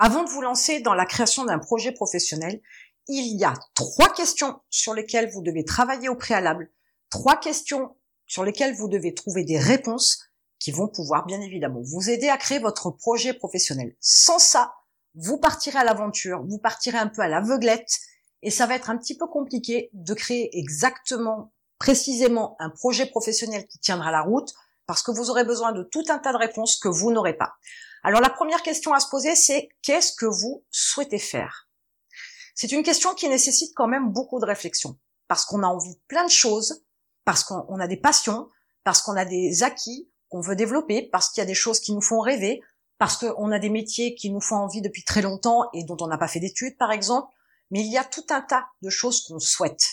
Avant de vous lancer dans la création d'un projet professionnel, il y a trois questions sur lesquelles vous devez travailler au préalable, trois questions sur lesquelles vous devez trouver des réponses qui vont pouvoir bien évidemment vous aider à créer votre projet professionnel. Sans ça, vous partirez à l'aventure, vous partirez un peu à l'aveuglette et ça va être un petit peu compliqué de créer exactement, précisément un projet professionnel qui tiendra la route parce que vous aurez besoin de tout un tas de réponses que vous n'aurez pas. Alors la première question à se poser, c'est qu'est-ce que vous souhaitez faire? C'est une question qui nécessite quand même beaucoup de réflexion parce qu'on a envie de plein de choses, parce qu'on a des passions, parce qu'on a des acquis qu'on veut développer, parce qu'il y a des choses qui nous font rêver, parce qu'on a des métiers qui nous font envie depuis très longtemps et dont on n'a pas fait d'études, par exemple, mais il y a tout un tas de choses qu'on souhaite.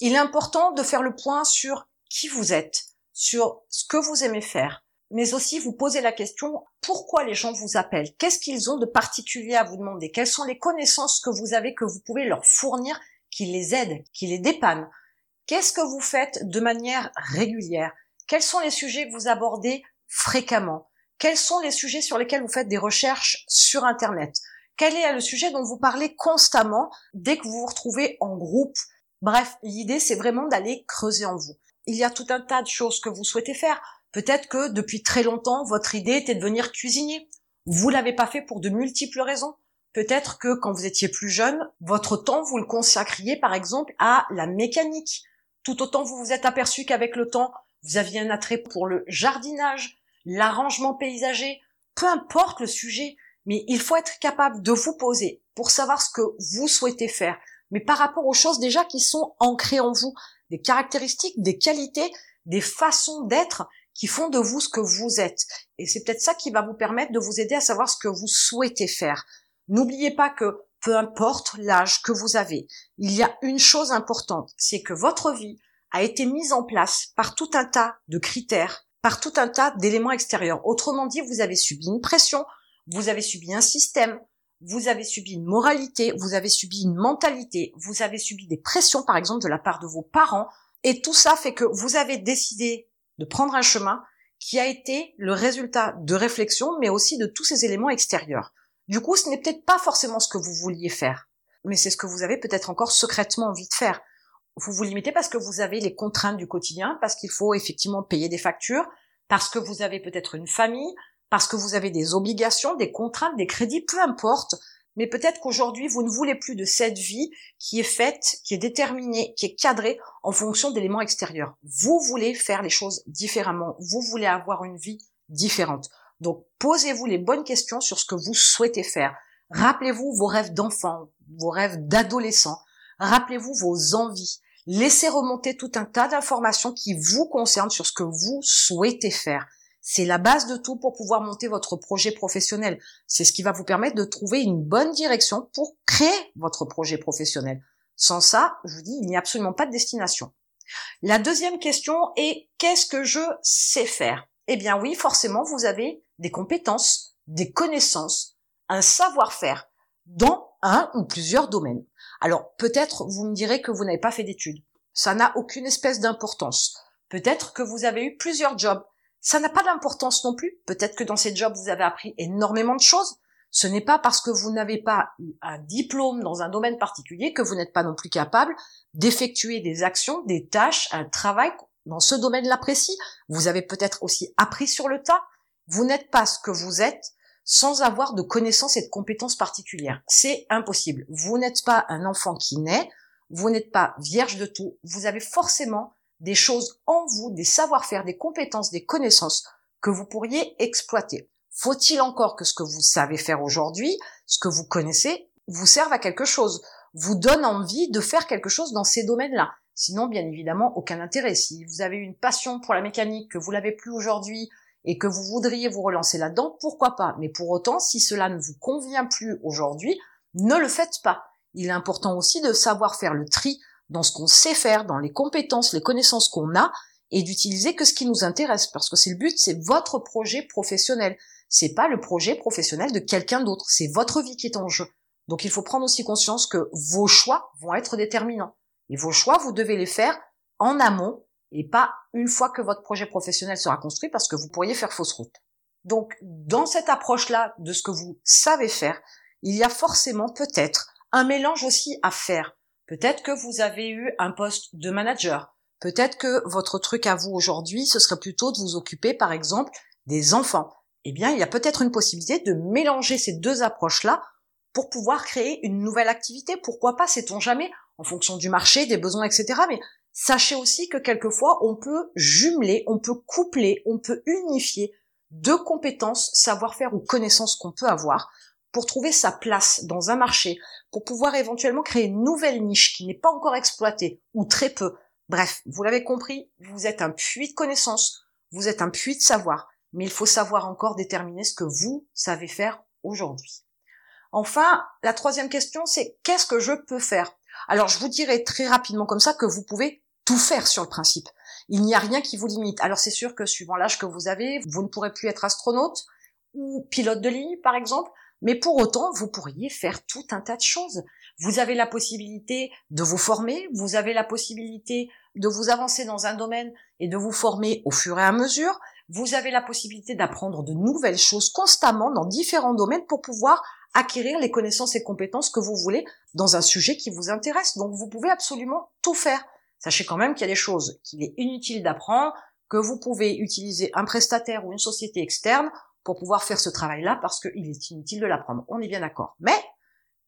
Il est important de faire le point sur qui vous êtes, sur ce que vous aimez faire, mais aussi vous poser la question pourquoi les gens vous appellent, qu'est-ce qu'ils ont de particulier à vous demander, quelles sont les connaissances que vous avez que vous pouvez leur fournir qui les aident, qui les dépannent, qu'est-ce que vous faites de manière régulière, quels sont les sujets que vous abordez fréquemment, quels sont les sujets sur lesquels vous faites des recherches sur Internet? Quel est le sujet dont vous parlez constamment dès que vous vous retrouvez en groupe? Bref, l'idée, c'est vraiment d'aller creuser en vous. Il y a tout un tas de choses que vous souhaitez faire. Peut-être que depuis très longtemps, votre idée était de devenir cuisinier. Vous l'avez pas fait pour de multiples raisons. Peut-être que quand vous étiez plus jeune, votre temps, vous le consacriez par exemple à la mécanique. Tout autant vous vous êtes aperçu qu'avec le temps, vous aviez un attrait pour le jardinage, l'arrangement paysager, peu importe le sujet, mais il faut être capable de vous poser pour savoir ce que vous souhaitez faire, mais par rapport aux choses déjà qui sont ancrées en vous, des caractéristiques, des qualités, des façons d'être qui font de vous ce que vous êtes. Et c'est peut-être ça qui va vous permettre de vous aider à savoir ce que vous souhaitez faire. N'oubliez pas que peu importe l'âge que vous avez, il y a une chose importante, c'est que votre vie a été mise en place par tout un tas de critères par tout un tas d'éléments extérieurs. Autrement dit, vous avez subi une pression, vous avez subi un système, vous avez subi une moralité, vous avez subi une mentalité, vous avez subi des pressions, par exemple, de la part de vos parents, et tout ça fait que vous avez décidé de prendre un chemin qui a été le résultat de réflexion, mais aussi de tous ces éléments extérieurs. Du coup, ce n'est peut-être pas forcément ce que vous vouliez faire, mais c'est ce que vous avez peut-être encore secrètement envie de faire vous vous limitez parce que vous avez les contraintes du quotidien, parce qu'il faut effectivement payer des factures, parce que vous avez peut-être une famille, parce que vous avez des obligations, des contraintes, des crédits, peu importe. Mais peut-être qu'aujourd'hui, vous ne voulez plus de cette vie qui est faite, qui est déterminée, qui est cadrée en fonction d'éléments extérieurs. Vous voulez faire les choses différemment. Vous voulez avoir une vie différente. Donc, posez-vous les bonnes questions sur ce que vous souhaitez faire. Rappelez-vous vos rêves d'enfant, vos rêves d'adolescent. Rappelez-vous vos envies. Laissez remonter tout un tas d'informations qui vous concernent sur ce que vous souhaitez faire. C'est la base de tout pour pouvoir monter votre projet professionnel. C'est ce qui va vous permettre de trouver une bonne direction pour créer votre projet professionnel. Sans ça, je vous dis, il n'y a absolument pas de destination. La deuxième question est qu'est-ce que je sais faire? Eh bien oui, forcément, vous avez des compétences, des connaissances, un savoir-faire dans un ou plusieurs domaines. Alors peut-être vous me direz que vous n'avez pas fait d'études. Ça n'a aucune espèce d'importance. Peut-être que vous avez eu plusieurs jobs. Ça n'a pas d'importance non plus. Peut-être que dans ces jobs, vous avez appris énormément de choses. Ce n'est pas parce que vous n'avez pas eu un diplôme dans un domaine particulier que vous n'êtes pas non plus capable d'effectuer des actions, des tâches, un travail dans ce domaine-là précis. Vous avez peut-être aussi appris sur le tas. Vous n'êtes pas ce que vous êtes sans avoir de connaissances et de compétences particulières. C'est impossible. Vous n'êtes pas un enfant qui naît, vous n'êtes pas vierge de tout, vous avez forcément des choses en vous, des savoir-faire, des compétences, des connaissances que vous pourriez exploiter. Faut-il encore que ce que vous savez faire aujourd'hui, ce que vous connaissez, vous serve à quelque chose, vous donne envie de faire quelque chose dans ces domaines-là? Sinon, bien évidemment, aucun intérêt. Si vous avez une passion pour la mécanique, que vous l'avez plus aujourd'hui, et que vous voudriez vous relancer là-dedans, pourquoi pas? Mais pour autant, si cela ne vous convient plus aujourd'hui, ne le faites pas. Il est important aussi de savoir faire le tri dans ce qu'on sait faire, dans les compétences, les connaissances qu'on a, et d'utiliser que ce qui nous intéresse, parce que c'est le but, c'est votre projet professionnel. C'est pas le projet professionnel de quelqu'un d'autre, c'est votre vie qui est en jeu. Donc il faut prendre aussi conscience que vos choix vont être déterminants. Et vos choix, vous devez les faire en amont et pas une fois que votre projet professionnel sera construit parce que vous pourriez faire fausse route. Donc, dans cette approche-là de ce que vous savez faire, il y a forcément peut-être un mélange aussi à faire. Peut-être que vous avez eu un poste de manager. Peut-être que votre truc à vous aujourd'hui, ce serait plutôt de vous occuper, par exemple, des enfants. Eh bien, il y a peut-être une possibilité de mélanger ces deux approches-là pour pouvoir créer une nouvelle activité. Pourquoi pas, sait-on jamais, en fonction du marché, des besoins, etc. Mais sachez aussi que quelquefois, on peut jumeler, on peut coupler, on peut unifier deux compétences, savoir-faire ou connaissances qu'on peut avoir pour trouver sa place dans un marché, pour pouvoir éventuellement créer une nouvelle niche qui n'est pas encore exploitée ou très peu. Bref, vous l'avez compris, vous êtes un puits de connaissances, vous êtes un puits de savoir, mais il faut savoir encore déterminer ce que vous savez faire aujourd'hui. Enfin, la troisième question, c'est qu'est-ce que je peux faire? Alors, je vous dirai très rapidement comme ça que vous pouvez tout faire sur le principe. Il n'y a rien qui vous limite. Alors, c'est sûr que suivant l'âge que vous avez, vous ne pourrez plus être astronaute ou pilote de ligne, par exemple, mais pour autant, vous pourriez faire tout un tas de choses. Vous avez la possibilité de vous former, vous avez la possibilité de vous avancer dans un domaine et de vous former au fur et à mesure. Vous avez la possibilité d'apprendre de nouvelles choses constamment dans différents domaines pour pouvoir acquérir les connaissances et compétences que vous voulez dans un sujet qui vous intéresse. Donc vous pouvez absolument tout faire. Sachez quand même qu'il y a des choses qu'il est inutile d'apprendre, que vous pouvez utiliser un prestataire ou une société externe pour pouvoir faire ce travail-là parce qu'il est inutile de l'apprendre. On est bien d'accord. Mais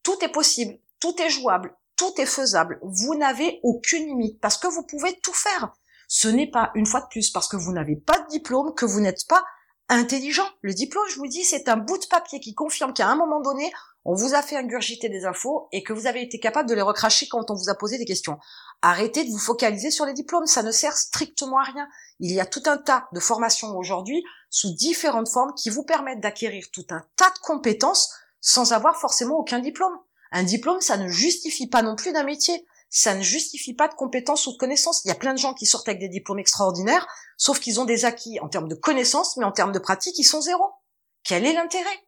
tout est possible, tout est jouable, tout est faisable. Vous n'avez aucune limite parce que vous pouvez tout faire. Ce n'est pas, une fois de plus, parce que vous n'avez pas de diplôme que vous n'êtes pas intelligent. Le diplôme, je vous dis, c'est un bout de papier qui confirme qu'à un moment donné, on vous a fait ingurgiter des infos et que vous avez été capable de les recracher quand on vous a posé des questions. Arrêtez de vous focaliser sur les diplômes, ça ne sert strictement à rien. Il y a tout un tas de formations aujourd'hui sous différentes formes qui vous permettent d'acquérir tout un tas de compétences sans avoir forcément aucun diplôme. Un diplôme, ça ne justifie pas non plus d'un métier. Ça ne justifie pas de compétences ou de connaissances. Il y a plein de gens qui sortent avec des diplômes extraordinaires, sauf qu'ils ont des acquis en termes de connaissances, mais en termes de pratique, ils sont zéro. Quel est l'intérêt?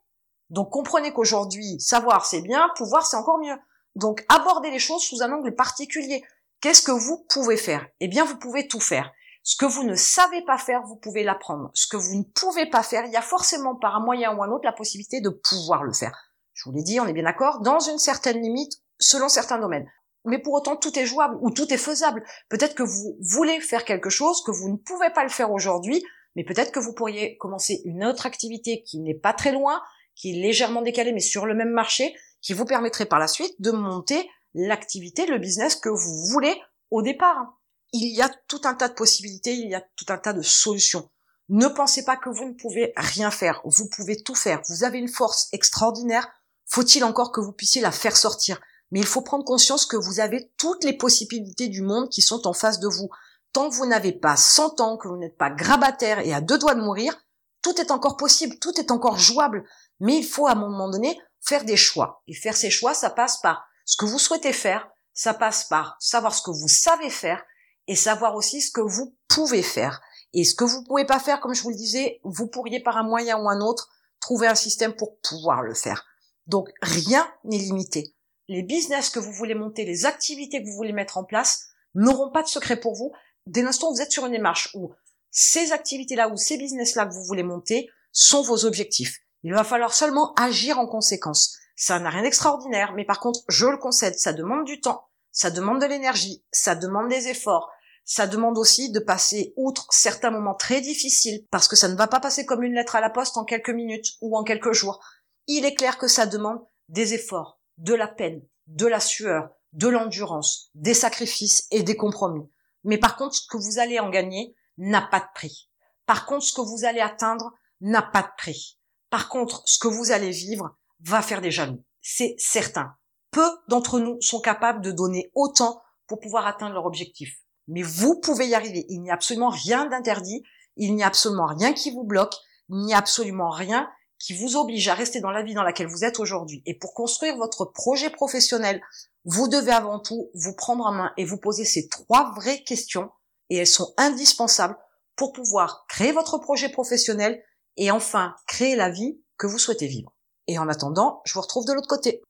Donc comprenez qu'aujourd'hui, savoir c'est bien, pouvoir c'est encore mieux. Donc abordez les choses sous un angle particulier. Qu'est-ce que vous pouvez faire? Eh bien, vous pouvez tout faire. Ce que vous ne savez pas faire, vous pouvez l'apprendre. Ce que vous ne pouvez pas faire, il y a forcément par un moyen ou un autre la possibilité de pouvoir le faire. Je vous l'ai dit, on est bien d'accord, dans une certaine limite, selon certains domaines. Mais pour autant, tout est jouable ou tout est faisable. Peut-être que vous voulez faire quelque chose, que vous ne pouvez pas le faire aujourd'hui, mais peut-être que vous pourriez commencer une autre activité qui n'est pas très loin, qui est légèrement décalée, mais sur le même marché, qui vous permettrait par la suite de monter l'activité, le business que vous voulez au départ. Il y a tout un tas de possibilités, il y a tout un tas de solutions. Ne pensez pas que vous ne pouvez rien faire, vous pouvez tout faire. Vous avez une force extraordinaire, faut-il encore que vous puissiez la faire sortir? Mais il faut prendre conscience que vous avez toutes les possibilités du monde qui sont en face de vous. Tant que vous n'avez pas 100 ans, que vous n'êtes pas grabataire et à deux doigts de mourir, tout est encore possible, tout est encore jouable. Mais il faut à un moment donné faire des choix. Et faire ces choix, ça passe par ce que vous souhaitez faire, ça passe par savoir ce que vous savez faire et savoir aussi ce que vous pouvez faire. Et ce que vous pouvez pas faire, comme je vous le disais, vous pourriez par un moyen ou un autre trouver un système pour pouvoir le faire. Donc rien n'est limité. Les business que vous voulez monter, les activités que vous voulez mettre en place n'auront pas de secret pour vous. Dès l'instant où vous êtes sur une démarche où ces activités-là ou ces business-là que vous voulez monter sont vos objectifs. Il va falloir seulement agir en conséquence. Ça n'a rien d'extraordinaire, mais par contre, je le concède, ça demande du temps, ça demande de l'énergie, ça demande des efforts, ça demande aussi de passer outre certains moments très difficiles, parce que ça ne va pas passer comme une lettre à la poste en quelques minutes ou en quelques jours. Il est clair que ça demande des efforts, de la peine, de la sueur, de l'endurance, des sacrifices et des compromis. Mais par contre, ce que vous allez en gagner n'a pas de prix. Par contre, ce que vous allez atteindre n'a pas de prix. Par contre, ce que vous allez vivre va faire des jaloux. C'est certain. Peu d'entre nous sont capables de donner autant pour pouvoir atteindre leur objectif. Mais vous pouvez y arriver. Il n'y a absolument rien d'interdit. Il n'y a absolument rien qui vous bloque. Il n'y a absolument rien qui vous oblige à rester dans la vie dans laquelle vous êtes aujourd'hui. Et pour construire votre projet professionnel, vous devez avant tout vous prendre en main et vous poser ces trois vraies questions. Et elles sont indispensables pour pouvoir créer votre projet professionnel et enfin créer la vie que vous souhaitez vivre. Et en attendant, je vous retrouve de l'autre côté.